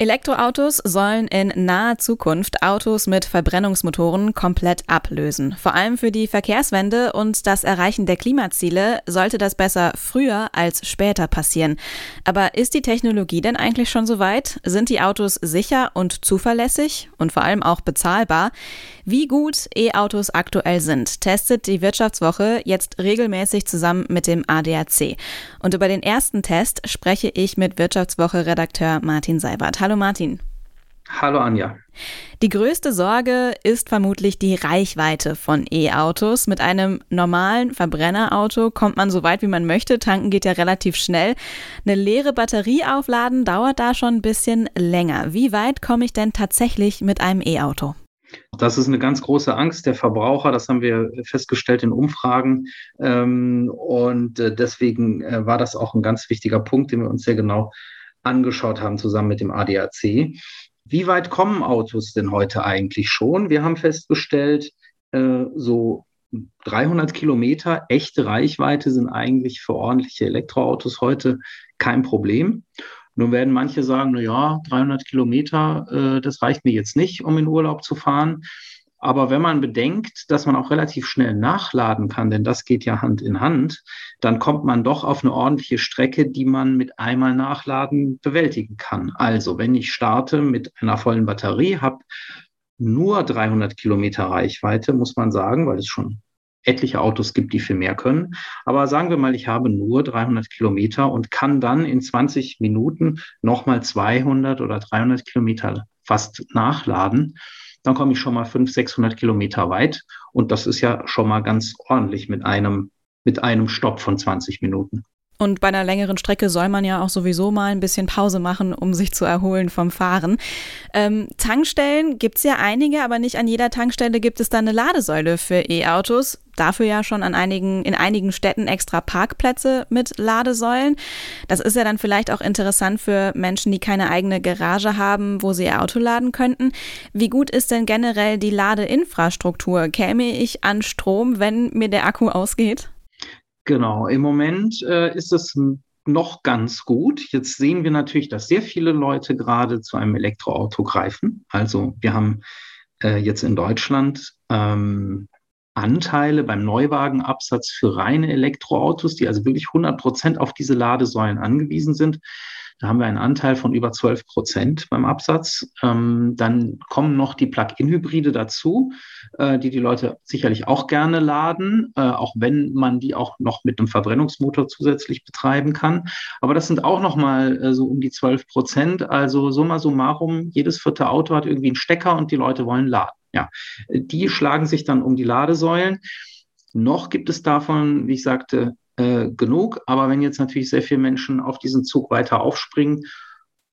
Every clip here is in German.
Elektroautos sollen in naher Zukunft Autos mit Verbrennungsmotoren komplett ablösen. Vor allem für die Verkehrswende und das Erreichen der Klimaziele sollte das besser früher als später passieren. Aber ist die Technologie denn eigentlich schon so weit? Sind die Autos sicher und zuverlässig und vor allem auch bezahlbar? Wie gut E-Autos aktuell sind, testet die Wirtschaftswoche jetzt regelmäßig zusammen mit dem ADAC. Und über den ersten Test spreche ich mit Wirtschaftswoche-Redakteur Martin Seibert. Hallo Martin. Hallo Anja. Die größte Sorge ist vermutlich die Reichweite von E-Autos. Mit einem normalen Verbrennerauto kommt man so weit, wie man möchte. Tanken geht ja relativ schnell. Eine leere Batterie aufladen dauert da schon ein bisschen länger. Wie weit komme ich denn tatsächlich mit einem E-Auto? Das ist eine ganz große Angst der Verbraucher. Das haben wir festgestellt in Umfragen. Ähm, und äh, deswegen äh, war das auch ein ganz wichtiger Punkt, den wir uns sehr genau angeschaut haben, zusammen mit dem ADAC. Wie weit kommen Autos denn heute eigentlich schon? Wir haben festgestellt, äh, so 300 Kilometer echte Reichweite sind eigentlich für ordentliche Elektroautos heute kein Problem. Nun werden manche sagen, na ja, 300 Kilometer, äh, das reicht mir jetzt nicht, um in Urlaub zu fahren. Aber wenn man bedenkt, dass man auch relativ schnell nachladen kann, denn das geht ja Hand in Hand, dann kommt man doch auf eine ordentliche Strecke, die man mit einmal Nachladen bewältigen kann. Also, wenn ich starte mit einer vollen Batterie, habe nur 300 Kilometer Reichweite, muss man sagen, weil es schon etliche Autos gibt, die viel mehr können. Aber sagen wir mal, ich habe nur 300 Kilometer und kann dann in 20 Minuten nochmal 200 oder 300 Kilometer fast nachladen dann komme ich schon mal 500, 600 Kilometer weit. Und das ist ja schon mal ganz ordentlich mit einem, mit einem Stopp von 20 Minuten. Und bei einer längeren Strecke soll man ja auch sowieso mal ein bisschen Pause machen, um sich zu erholen vom Fahren. Ähm, Tankstellen gibt es ja einige, aber nicht an jeder Tankstelle gibt es dann eine Ladesäule für E-Autos. Dafür ja schon an einigen, in einigen Städten extra Parkplätze mit Ladesäulen. Das ist ja dann vielleicht auch interessant für Menschen, die keine eigene Garage haben, wo sie ihr Auto laden könnten. Wie gut ist denn generell die Ladeinfrastruktur? Käme ich an Strom, wenn mir der Akku ausgeht? Genau, im Moment äh, ist es noch ganz gut. Jetzt sehen wir natürlich, dass sehr viele Leute gerade zu einem Elektroauto greifen. Also wir haben äh, jetzt in Deutschland ähm, Anteile beim Neuwagenabsatz für reine Elektroautos, die also wirklich 100 Prozent auf diese Ladesäulen angewiesen sind. Da haben wir einen Anteil von über 12 Prozent beim Absatz. Ähm, dann kommen noch die Plug-in-Hybride dazu, äh, die die Leute sicherlich auch gerne laden, äh, auch wenn man die auch noch mit einem Verbrennungsmotor zusätzlich betreiben kann. Aber das sind auch noch mal äh, so um die 12 Prozent. Also summa summarum, jedes vierte Auto hat irgendwie einen Stecker und die Leute wollen laden. Ja, die schlagen sich dann um die Ladesäulen. Noch gibt es davon, wie ich sagte, äh, genug. Aber wenn jetzt natürlich sehr viele Menschen auf diesen Zug weiter aufspringen,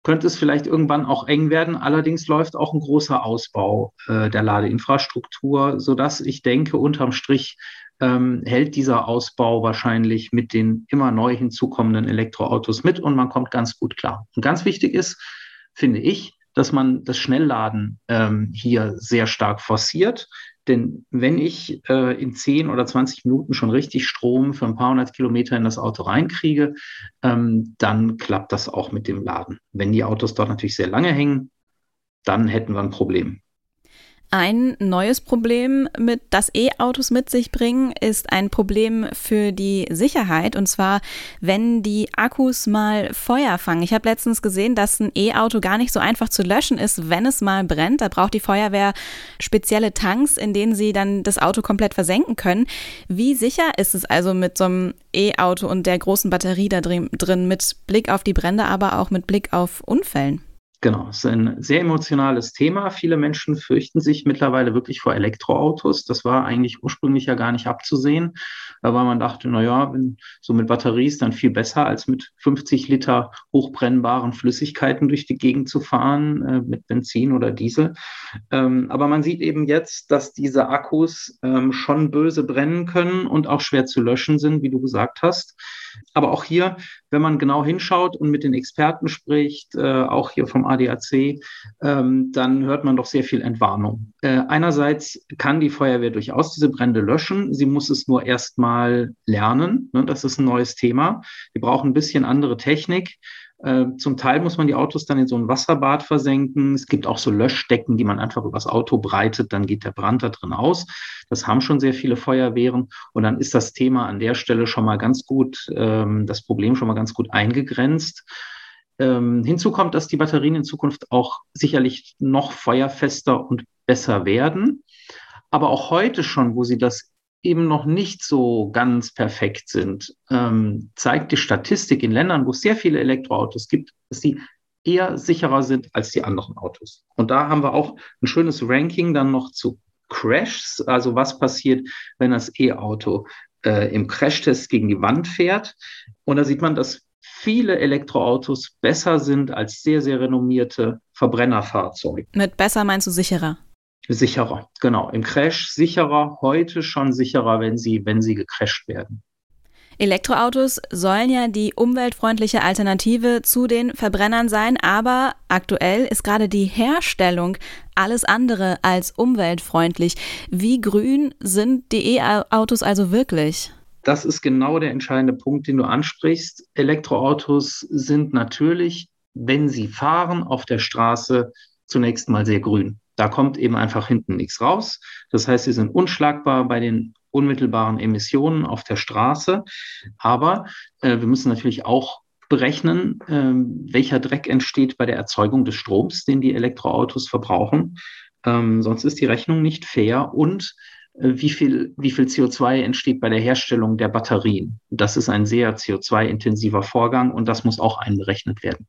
könnte es vielleicht irgendwann auch eng werden. Allerdings läuft auch ein großer Ausbau äh, der Ladeinfrastruktur, sodass ich denke, unterm Strich ähm, hält dieser Ausbau wahrscheinlich mit den immer neu hinzukommenden Elektroautos mit und man kommt ganz gut klar. Und ganz wichtig ist, finde ich, dass man das Schnellladen ähm, hier sehr stark forciert. Denn wenn ich äh, in 10 oder 20 Minuten schon richtig Strom für ein paar hundert Kilometer in das Auto reinkriege, ähm, dann klappt das auch mit dem Laden. Wenn die Autos dort natürlich sehr lange hängen, dann hätten wir ein Problem. Ein neues Problem, mit, das E-Autos mit sich bringen, ist ein Problem für die Sicherheit. Und zwar, wenn die Akkus mal Feuer fangen. Ich habe letztens gesehen, dass ein E-Auto gar nicht so einfach zu löschen ist, wenn es mal brennt. Da braucht die Feuerwehr spezielle Tanks, in denen sie dann das Auto komplett versenken können. Wie sicher ist es also mit so einem E-Auto und der großen Batterie da drin, mit Blick auf die Brände, aber auch mit Blick auf Unfällen? Genau, es ist ein sehr emotionales Thema. Viele Menschen fürchten sich mittlerweile wirklich vor Elektroautos. Das war eigentlich ursprünglich ja gar nicht abzusehen, weil man dachte, na ja, wenn so mit Batterie ist dann viel besser, als mit 50 Liter hochbrennbaren Flüssigkeiten durch die Gegend zu fahren, äh, mit Benzin oder Diesel. Ähm, aber man sieht eben jetzt, dass diese Akkus ähm, schon böse brennen können und auch schwer zu löschen sind, wie du gesagt hast. Aber auch hier wenn man genau hinschaut und mit den Experten spricht, äh, auch hier vom ADAC, ähm, dann hört man doch sehr viel Entwarnung. Äh, einerseits kann die Feuerwehr durchaus diese Brände löschen. Sie muss es nur erstmal lernen. Ne? Das ist ein neues Thema. Wir brauchen ein bisschen andere Technik. Äh, zum Teil muss man die Autos dann in so ein Wasserbad versenken. Es gibt auch so Löschdecken, die man einfach übers Auto breitet, dann geht der Brand da drin aus. Das haben schon sehr viele Feuerwehren und dann ist das Thema an der Stelle schon mal ganz gut, ähm, das Problem schon mal ganz gut eingegrenzt. Ähm, hinzu kommt, dass die Batterien in Zukunft auch sicherlich noch feuerfester und besser werden. Aber auch heute schon, wo sie das eben noch nicht so ganz perfekt sind, ähm, zeigt die Statistik in Ländern, wo es sehr viele Elektroautos gibt, dass sie eher sicherer sind als die anderen Autos. Und da haben wir auch ein schönes Ranking dann noch zu Crashs, also was passiert, wenn das E-Auto äh, im Crashtest gegen die Wand fährt. Und da sieht man, dass viele Elektroautos besser sind als sehr, sehr renommierte Verbrennerfahrzeuge. Mit besser meinst du sicherer? Sicherer, genau. Im Crash sicherer, heute schon sicherer, wenn sie, wenn sie gecrasht werden. Elektroautos sollen ja die umweltfreundliche Alternative zu den Verbrennern sein, aber aktuell ist gerade die Herstellung alles andere als umweltfreundlich. Wie grün sind die E-Autos also wirklich? Das ist genau der entscheidende Punkt, den du ansprichst. Elektroautos sind natürlich, wenn sie fahren auf der Straße, zunächst mal sehr grün. Da kommt eben einfach hinten nichts raus. Das heißt, sie sind unschlagbar bei den unmittelbaren Emissionen auf der Straße. Aber äh, wir müssen natürlich auch berechnen, äh, welcher Dreck entsteht bei der Erzeugung des Stroms, den die Elektroautos verbrauchen. Ähm, sonst ist die Rechnung nicht fair. Und äh, wie viel, wie viel CO2 entsteht bei der Herstellung der Batterien? Das ist ein sehr CO2-intensiver Vorgang und das muss auch einberechnet werden.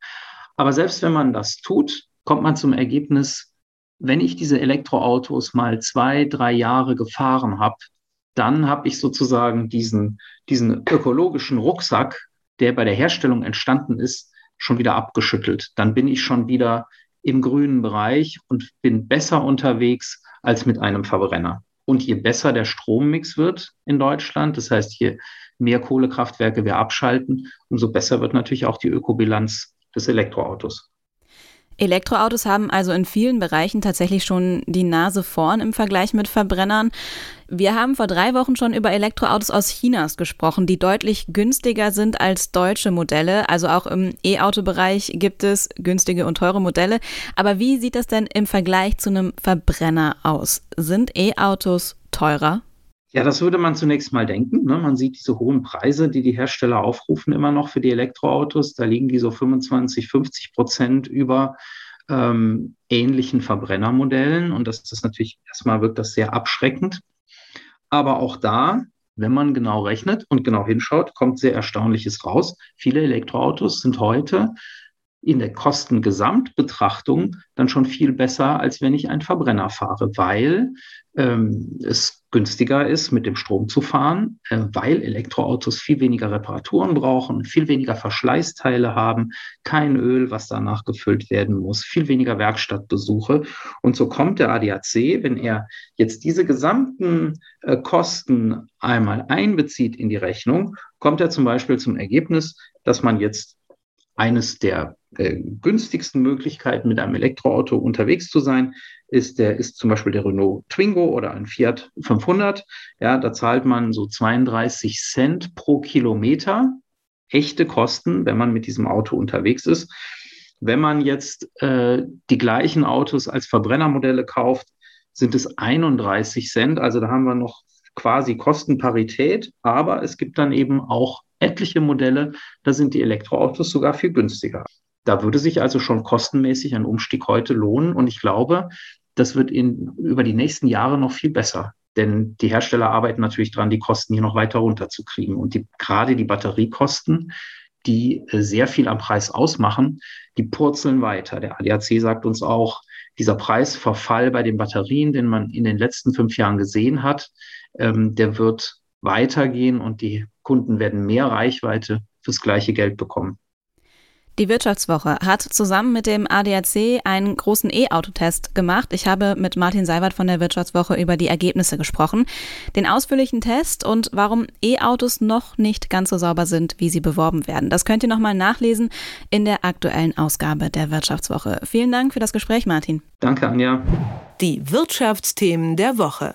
Aber selbst wenn man das tut, kommt man zum Ergebnis, wenn ich diese Elektroautos mal zwei, drei Jahre gefahren habe, dann habe ich sozusagen diesen, diesen ökologischen Rucksack, der bei der Herstellung entstanden ist, schon wieder abgeschüttelt. Dann bin ich schon wieder im grünen Bereich und bin besser unterwegs als mit einem Verbrenner. Und je besser der Strommix wird in Deutschland, das heißt, je mehr Kohlekraftwerke wir abschalten, umso besser wird natürlich auch die Ökobilanz des Elektroautos. Elektroautos haben also in vielen Bereichen tatsächlich schon die Nase vorn im Vergleich mit Verbrennern. Wir haben vor drei Wochen schon über Elektroautos aus Chinas gesprochen, die deutlich günstiger sind als deutsche Modelle. Also auch im E-Auto-Bereich gibt es günstige und teure Modelle. Aber wie sieht das denn im Vergleich zu einem Verbrenner aus? Sind E-Autos teurer? Ja, das würde man zunächst mal denken. Ne? Man sieht diese hohen Preise, die die Hersteller aufrufen, immer noch für die Elektroautos. Da liegen die so 25, 50 Prozent über ähm, ähnlichen Verbrennermodellen. Und das ist natürlich erstmal wirkt das sehr abschreckend. Aber auch da, wenn man genau rechnet und genau hinschaut, kommt sehr Erstaunliches raus. Viele Elektroautos sind heute in der Kostengesamtbetrachtung dann schon viel besser, als wenn ich einen Verbrenner fahre, weil ähm, es günstiger ist, mit dem Strom zu fahren, äh, weil Elektroautos viel weniger Reparaturen brauchen, viel weniger Verschleißteile haben, kein Öl, was danach gefüllt werden muss, viel weniger Werkstattbesuche. Und so kommt der ADAC, wenn er jetzt diese gesamten äh, Kosten einmal einbezieht in die Rechnung, kommt er zum Beispiel zum Ergebnis, dass man jetzt eines der äh, günstigsten Möglichkeiten, mit einem Elektroauto unterwegs zu sein, ist der, ist zum Beispiel der Renault Twingo oder ein Fiat 500. Ja, da zahlt man so 32 Cent pro Kilometer echte Kosten, wenn man mit diesem Auto unterwegs ist. Wenn man jetzt äh, die gleichen Autos als Verbrennermodelle kauft, sind es 31 Cent. Also da haben wir noch quasi Kostenparität, aber es gibt dann eben auch etliche Modelle, da sind die Elektroautos sogar viel günstiger. Da würde sich also schon kostenmäßig ein Umstieg heute lohnen. Und ich glaube, das wird in, über die nächsten Jahre noch viel besser. Denn die Hersteller arbeiten natürlich dran, die Kosten hier noch weiter runterzukriegen. Und die, gerade die Batteriekosten, die äh, sehr viel am Preis ausmachen, die purzeln weiter. Der ADAC sagt uns auch, dieser Preisverfall bei den Batterien, den man in den letzten fünf Jahren gesehen hat, der wird weitergehen und die Kunden werden mehr Reichweite fürs gleiche Geld bekommen. Die Wirtschaftswoche hat zusammen mit dem ADAC einen großen E-Auto-Test gemacht. Ich habe mit Martin Seiwert von der Wirtschaftswoche über die Ergebnisse gesprochen, den ausführlichen Test und warum E-Autos noch nicht ganz so sauber sind, wie sie beworben werden. Das könnt ihr nochmal nachlesen in der aktuellen Ausgabe der Wirtschaftswoche. Vielen Dank für das Gespräch, Martin. Danke, Anja. Die Wirtschaftsthemen der Woche.